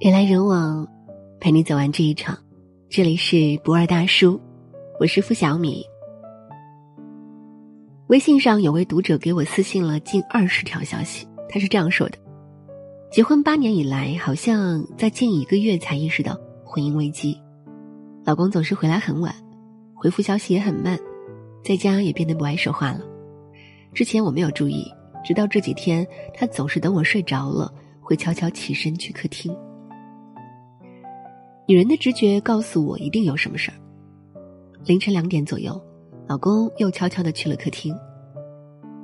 人来人往，陪你走完这一场。这里是不二大叔，我是付小米。微信上有位读者给我私信了近二十条消息，他是这样说的：结婚八年以来，好像在近一个月才意识到婚姻危机。老公总是回来很晚，回复消息也很慢，在家也变得不爱说话了。之前我没有注意，直到这几天，他总是等我睡着了，会悄悄起身去客厅。女人的直觉告诉我，一定有什么事儿。凌晨两点左右，老公又悄悄的去了客厅。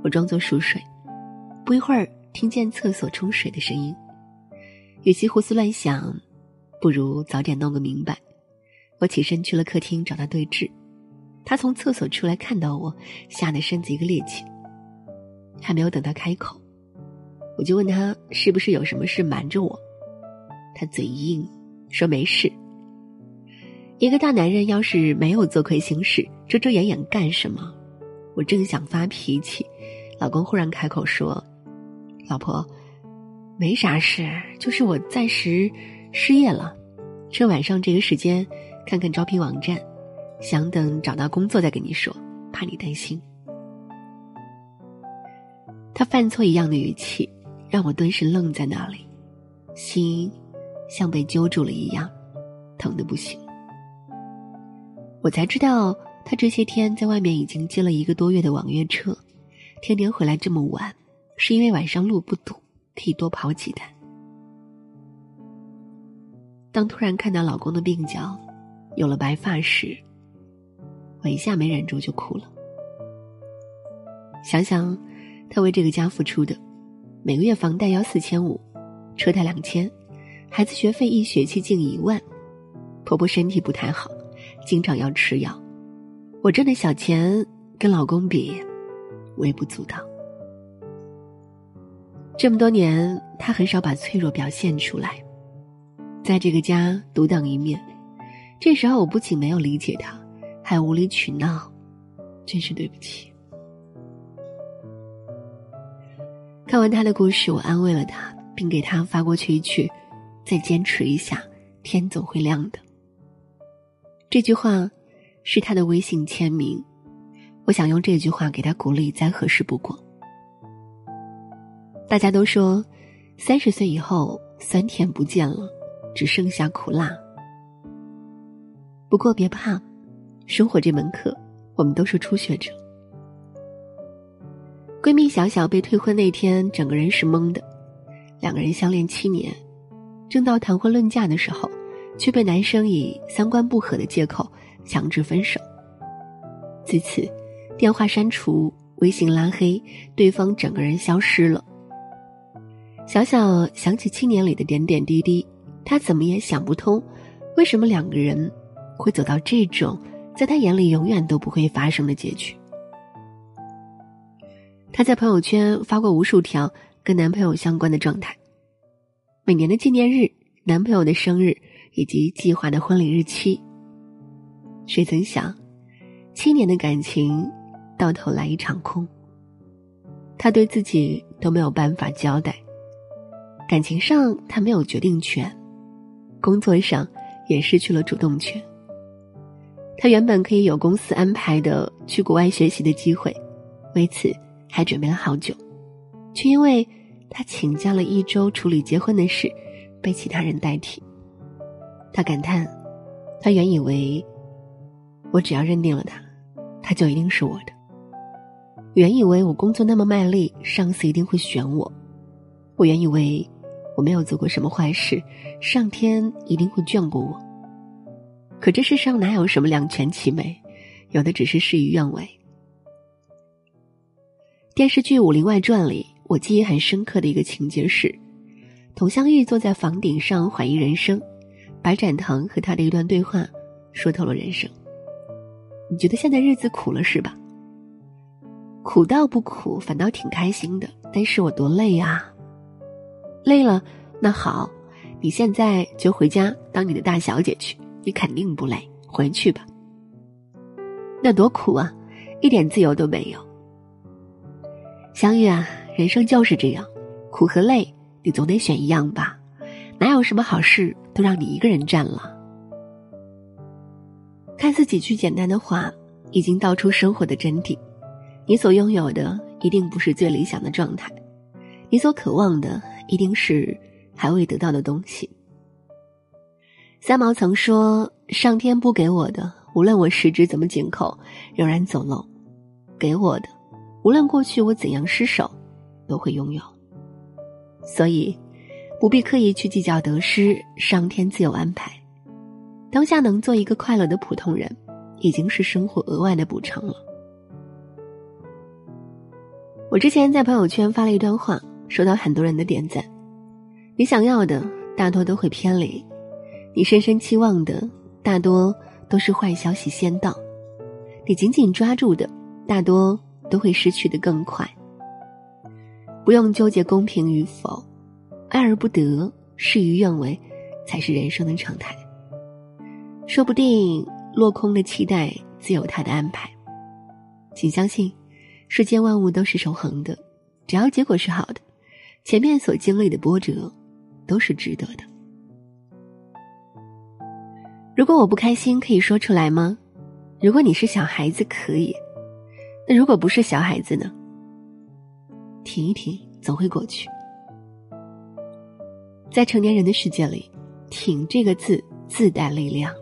我装作熟睡，不一会儿听见厕所冲水的声音，与其胡思乱想，不如早点弄个明白。我起身去了客厅找他对峙，他从厕所出来看到我，吓得身子一个趔趄。还没有等他开口，我就问他是不是有什么事瞒着我，他嘴硬。说没事。一个大男人要是没有做亏心事，遮遮掩掩干什么？我正想发脾气，老公忽然开口说：“老婆，没啥事，就是我暂时失业了，趁晚上这个时间看看招聘网站，想等找到工作再跟你说，怕你担心。”他犯错一样的语气，让我顿时愣在那里，心。像被揪住了一样，疼的不行。我才知道，他这些天在外面已经接了一个多月的网约车，天天回来这么晚，是因为晚上路不堵，可以多跑几单。当突然看到老公的鬓角有了白发时，我一下没忍住就哭了。想想他为这个家付出的，每个月房贷要四千五，车贷两千。孩子学费一学期近一万，婆婆身体不太好，经常要吃药。我挣的小钱跟老公比，微不足道。这么多年，他很少把脆弱表现出来，在这个家独当一面。这时候，我不仅没有理解他，还无理取闹，真是对不起。看完他的故事，我安慰了他，并给他发过去一句。再坚持一下，天总会亮的。这句话是他的微信签名，我想用这句话给他鼓励，再合适不过。大家都说，三十岁以后酸甜不见了，只剩下苦辣。不过别怕，生活这门课，我们都是初学者。闺蜜小小被退婚那天，整个人是懵的。两个人相恋七年。正到谈婚论嫁的时候，却被男生以三观不合的借口强制分手。自此，电话删除，微信拉黑，对方整个人消失了。小小想起七年里的点点滴滴，他怎么也想不通，为什么两个人会走到这种在他眼里永远都不会发生的结局。他在朋友圈发过无数条跟男朋友相关的状态。每年的纪念日、男朋友的生日以及计划的婚礼日期，谁曾想，七年的感情到头来一场空。他对自己都没有办法交代，感情上他没有决定权，工作上也失去了主动权。他原本可以有公司安排的去国外学习的机会，为此还准备了好久，却因为。他请假了一周处理结婚的事，被其他人代替。他感叹：“他原以为我只要认定了他，他就一定是我的。原以为我工作那么卖力，上司一定会选我。我原以为我没有做过什么坏事，上天一定会眷顾我。可这世上哪有什么两全其美，有的只是事与愿违。”电视剧《武林外传》里。我记忆很深刻的一个情节是，佟湘玉坐在房顶上怀疑人生，白展堂和他的一段对话，说透了人生。你觉得现在日子苦了是吧？苦倒不苦，反倒挺开心的。但是我多累啊！累了，那好，你现在就回家当你的大小姐去，你肯定不累，回去吧。那多苦啊，一点自由都没有。湘玉啊！人生就是这样，苦和累，你总得选一样吧？哪有什么好事都让你一个人占了？看似几句简单的话，已经道出生活的真谛。你所拥有的一定不是最理想的状态，你所渴望的一定是还未得到的东西。三毛曾说：“上天不给我的，无论我十指怎么紧扣，仍然走漏；给我的，无论过去我怎样失手，都会拥有。”所以，不必刻意去计较得失，上天自有安排。当下能做一个快乐的普通人，已经是生活额外的补偿了。我之前在朋友圈发了一段话，收到很多人的点赞。你想要的大多都会偏离，你深深期望的大多都是坏消息先到，你紧紧抓住的大多都会失去的更快。不用纠结公平与否，爱而不得，事与愿违，才是人生的常态。说不定落空的期待自有他的安排，请相信，世间万物都是守恒的，只要结果是好的，前面所经历的波折都是值得的。如果我不开心，可以说出来吗？如果你是小孩子，可以；那如果不是小孩子呢？停一停，总会过去。在成年人的世界里，“挺”这个字自带力量，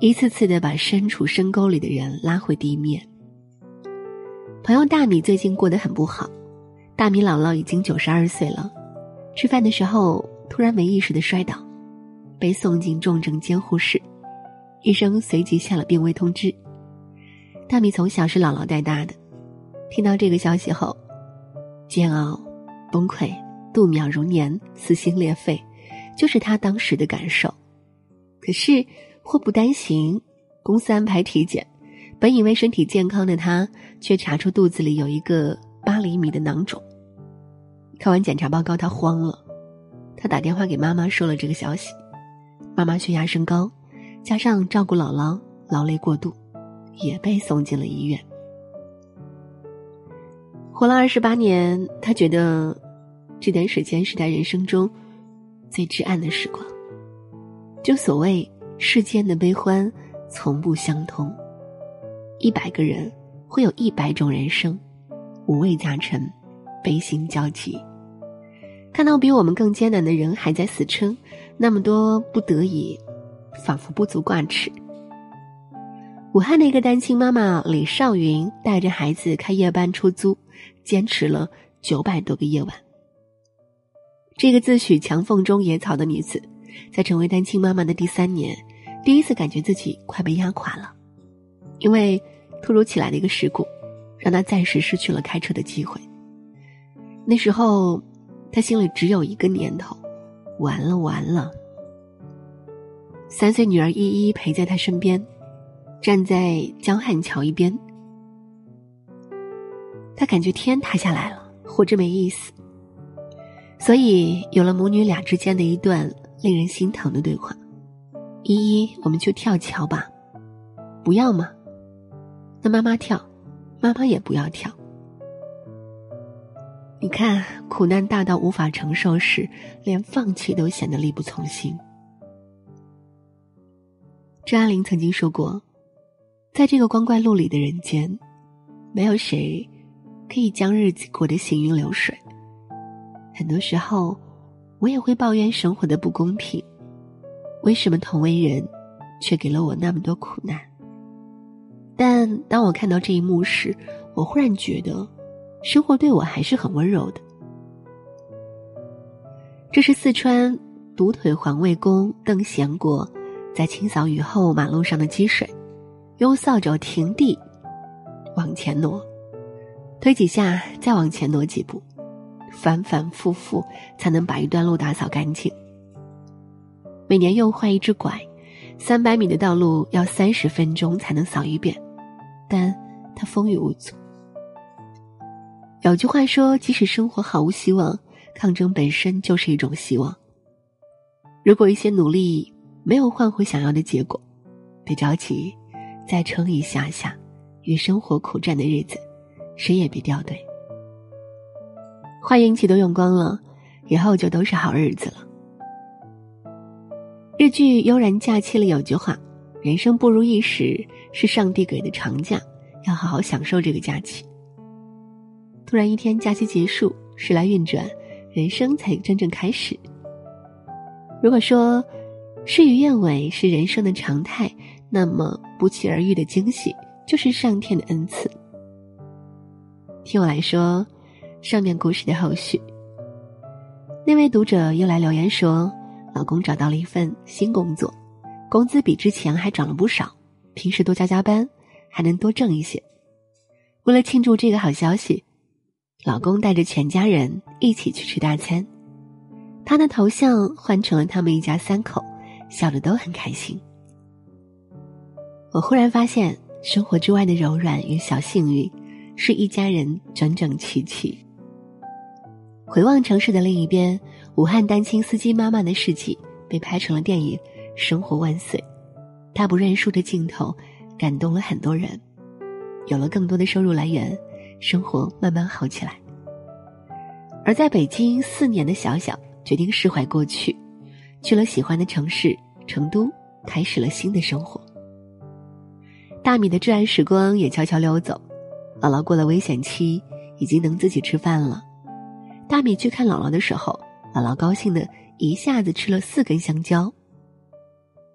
一次次的把身处深沟里的人拉回地面。朋友大米最近过得很不好，大米姥姥已经九十二岁了，吃饭的时候突然没意识的摔倒，被送进重症监护室，医生随即下了病危通知。大米从小是姥姥带大的，听到这个消息后。煎熬、崩溃、度秒如年、撕心裂肺，就是他当时的感受。可是祸不单行，公司安排体检，本以为身体健康的他，却查出肚子里有一个八厘米的囊肿。看完检查报告，他慌了，他打电话给妈妈说了这个消息。妈妈血压升高，加上照顾姥姥劳累过度，也被送进了医院。活了二十八年，他觉得这段时间是他人生中最至暗的时光。就所谓世间的悲欢从不相通，一百个人会有一百种人生，五味杂陈，悲心交集。看到比我们更艰难的人还在死撑，那么多不得已，仿佛不足挂齿。武汉的一个单亲妈妈李少云带着孩子开夜班出租。坚持了九百多个夜晚。这个自诩墙缝中野草的女子，在成为单亲妈妈的第三年，第一次感觉自己快被压垮了，因为突如其来的一个事故，让她暂时失去了开车的机会。那时候，她心里只有一个念头：完了完了。三岁女儿依依陪在她身边，站在江汉桥一边。他感觉天塌下来了，活着没意思。所以有了母女俩之间的一段令人心疼的对话：“依依，我们去跳桥吧。”“不要吗？”“那妈妈跳，妈妈也不要跳。”你看，苦难大到无法承受时，连放弃都显得力不从心。张爱玲曾经说过：“在这个光怪陆离的人间，没有谁。”可以将日子过得行云流水。很多时候，我也会抱怨生活的不公平。为什么同为人，却给了我那么多苦难？但当我看到这一幕时，我忽然觉得，生活对我还是很温柔的。这是四川独腿环卫工邓贤国在清扫雨后马路上的积水，用扫帚停地，往前挪。推几下，再往前挪几步，反反复复才能把一段路打扫干净。每年用坏一只拐，三百米的道路要三十分钟才能扫一遍，但他风雨无阻。有句话说：“即使生活毫无希望，抗争本身就是一种希望。”如果一些努力没有换回想要的结果，别着急，再撑一下下，与生活苦战的日子。谁也别掉队。坏运气都用光了，以后就都是好日子了。日剧《悠然假期》里有句话：“人生不如意时是上帝给的长假，要好好享受这个假期。”突然一天假期结束，时来运转，人生才真正开始。如果说事与愿违是人生的常态，那么不期而遇的惊喜就是上天的恩赐。听我来说，上面故事的后续。那位读者又来留言说，老公找到了一份新工作，工资比之前还涨了不少，平时多加加班，还能多挣一些。为了庆祝这个好消息，老公带着全家人一起去吃大餐，他的头像换成了他们一家三口，笑得都很开心。我忽然发现，生活之外的柔软与小幸运，是一家人整整齐齐。回望城市的另一边，武汉单亲司机妈妈的事迹被拍成了电影《生活万岁》，他不认输的镜头感动了很多人。有了更多的收入来源，生活慢慢好起来。而在北京四年的小小决定释怀过去，去了喜欢的城市成都，开始了新的生活。大米的至暗时光也悄悄溜走，姥姥过了危险期，已经能自己吃饭了。大米去看姥姥的时候，姥姥高兴的一下子吃了四根香蕉。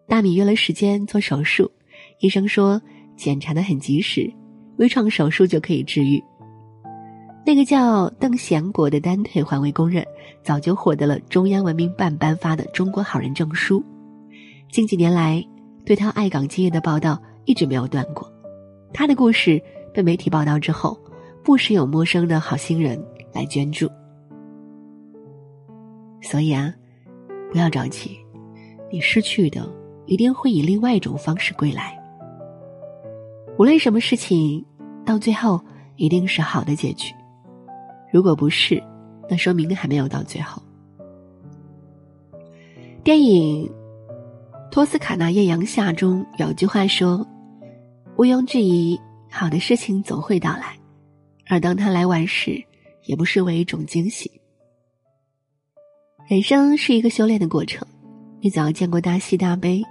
大米约了时间做手术，医生说检查的很及时，微创手术就可以治愈。那个叫邓贤国的单腿环卫工人，早就获得了中央文明办颁发的中国好人证书。近几年来，对他爱岗敬业的报道一直没有断过。他的故事被媒体报道之后，不时有陌生的好心人来捐助。所以啊，不要着急，你失去的一定会以另外一种方式归来。无论什么事情，到最后一定是好的结局。如果不是，那说明还没有到最后。电影《托斯卡纳艳阳下》中有句话说：“毋庸置疑，好的事情总会到来，而当它来晚时，也不失为一种惊喜。”人生是一个修炼的过程，你总要见过大喜大悲，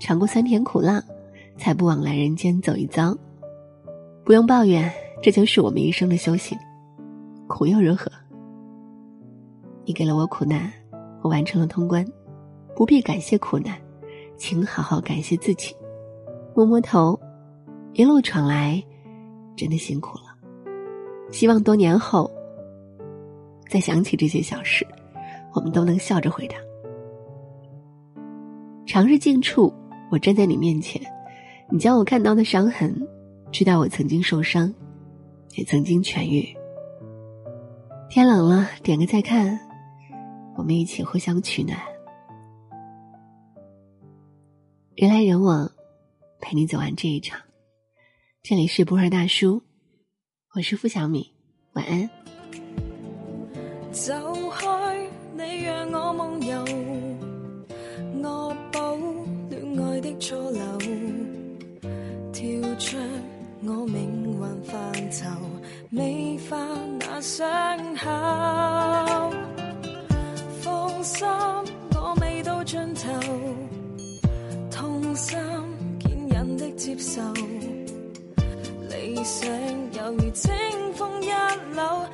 尝过酸甜苦辣，才不枉来人间走一遭。不用抱怨，这就是我们一生的修行。苦又如何？你给了我苦难，我完成了通关，不必感谢苦难，请好好感谢自己。摸摸头，一路闯来，真的辛苦了。希望多年后，再想起这些小事。我们都能笑着回答。长日近处，我站在你面前，你将我看到的伤痕，知道我曾经受伤，也曾经痊愈。天冷了，点个再看，我们一起互相取暖。人来人往，陪你走完这一场。这里是不二大叔，我是付小米，晚安。走开。你让我梦游，恶补恋爱的错漏，跳出我命运范畴，美化那伤口。放心，我未到尽头，心坚忍的接受，理想犹如清风一缕，缠绕